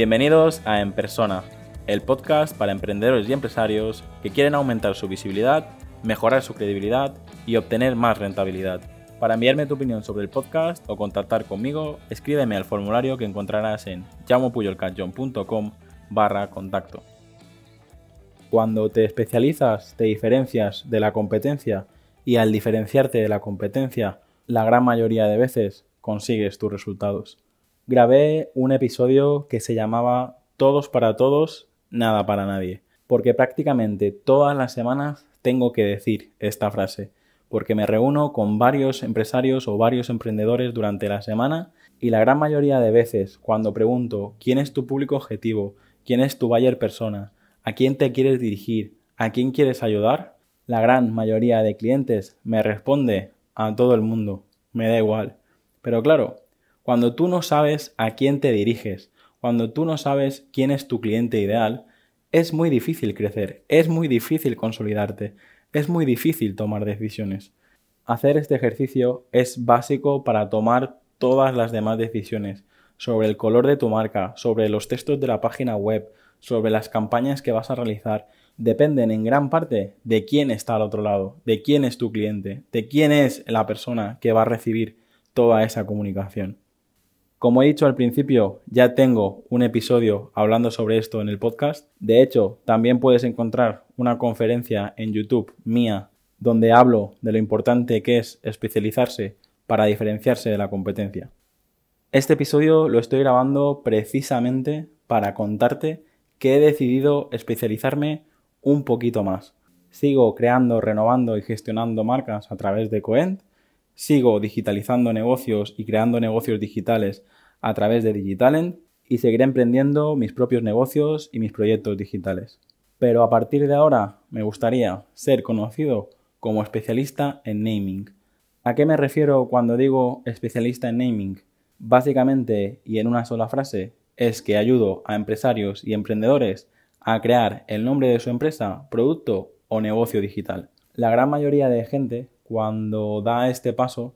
Bienvenidos a En Persona, el podcast para emprendedores y empresarios que quieren aumentar su visibilidad, mejorar su credibilidad y obtener más rentabilidad. Para enviarme tu opinión sobre el podcast o contactar conmigo, escríbeme al formulario que encontrarás en llamopuyolcanchon.com barra contacto. Cuando te especializas, te diferencias de la competencia y al diferenciarte de la competencia, la gran mayoría de veces consigues tus resultados. Grabé un episodio que se llamaba Todos para todos, nada para nadie, porque prácticamente todas las semanas tengo que decir esta frase, porque me reúno con varios empresarios o varios emprendedores durante la semana y la gran mayoría de veces cuando pregunto quién es tu público objetivo, quién es tu buyer persona, a quién te quieres dirigir, a quién quieres ayudar, la gran mayoría de clientes me responde a todo el mundo, me da igual. Pero claro, cuando tú no sabes a quién te diriges, cuando tú no sabes quién es tu cliente ideal, es muy difícil crecer, es muy difícil consolidarte, es muy difícil tomar decisiones. Hacer este ejercicio es básico para tomar todas las demás decisiones sobre el color de tu marca, sobre los textos de la página web, sobre las campañas que vas a realizar, dependen en gran parte de quién está al otro lado, de quién es tu cliente, de quién es la persona que va a recibir toda esa comunicación. Como he dicho al principio, ya tengo un episodio hablando sobre esto en el podcast. De hecho, también puedes encontrar una conferencia en YouTube mía donde hablo de lo importante que es especializarse para diferenciarse de la competencia. Este episodio lo estoy grabando precisamente para contarte que he decidido especializarme un poquito más. Sigo creando, renovando y gestionando marcas a través de Coent Sigo digitalizando negocios y creando negocios digitales a través de Digitalent y seguiré emprendiendo mis propios negocios y mis proyectos digitales. Pero a partir de ahora me gustaría ser conocido como especialista en naming. ¿A qué me refiero cuando digo especialista en naming? Básicamente y en una sola frase es que ayudo a empresarios y emprendedores a crear el nombre de su empresa, producto o negocio digital. La gran mayoría de gente cuando da este paso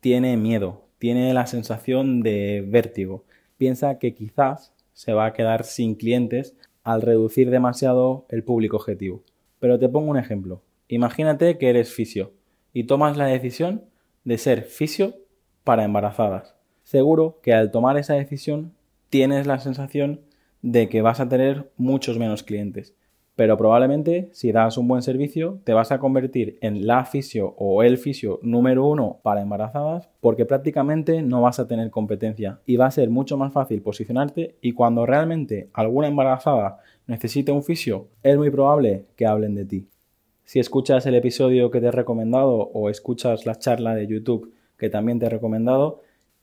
tiene miedo, tiene la sensación de vértigo. Piensa que quizás se va a quedar sin clientes al reducir demasiado el público objetivo. Pero te pongo un ejemplo. Imagínate que eres fisio y tomas la decisión de ser fisio para embarazadas. Seguro que al tomar esa decisión tienes la sensación de que vas a tener muchos menos clientes pero probablemente si das un buen servicio te vas a convertir en la fisio o el fisio número uno para embarazadas porque prácticamente no vas a tener competencia y va a ser mucho más fácil posicionarte y cuando realmente alguna embarazada necesite un fisio es muy probable que hablen de ti. Si escuchas el episodio que te he recomendado o escuchas la charla de YouTube que también te he recomendado,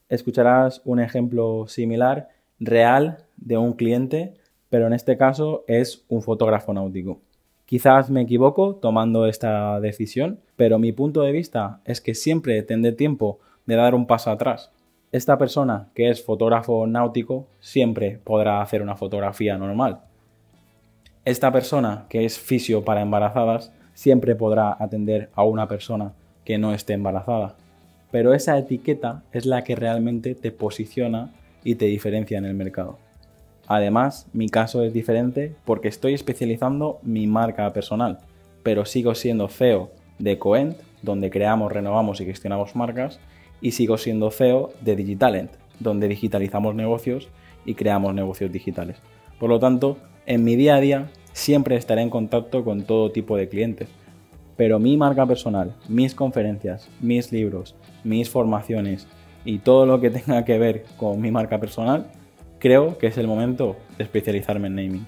escucharás un ejemplo similar real de un cliente pero en este caso es un fotógrafo náutico. Quizás me equivoco tomando esta decisión, pero mi punto de vista es que siempre tendré tiempo de dar un paso atrás. Esta persona que es fotógrafo náutico siempre podrá hacer una fotografía normal. Esta persona que es fisio para embarazadas siempre podrá atender a una persona que no esté embarazada. Pero esa etiqueta es la que realmente te posiciona y te diferencia en el mercado. Además, mi caso es diferente porque estoy especializando mi marca personal, pero sigo siendo CEO de Coent, donde creamos, renovamos y gestionamos marcas, y sigo siendo CEO de Digitalent, donde digitalizamos negocios y creamos negocios digitales. Por lo tanto, en mi día a día siempre estaré en contacto con todo tipo de clientes, pero mi marca personal, mis conferencias, mis libros, mis formaciones y todo lo que tenga que ver con mi marca personal creo que es el momento de especializarme en naming.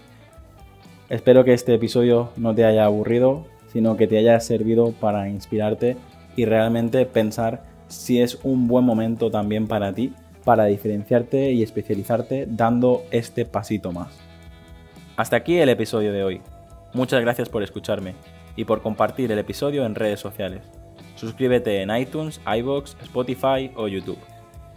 Espero que este episodio no te haya aburrido, sino que te haya servido para inspirarte y realmente pensar si es un buen momento también para ti para diferenciarte y especializarte dando este pasito más. Hasta aquí el episodio de hoy. Muchas gracias por escucharme y por compartir el episodio en redes sociales. Suscríbete en iTunes, iBox, Spotify o YouTube.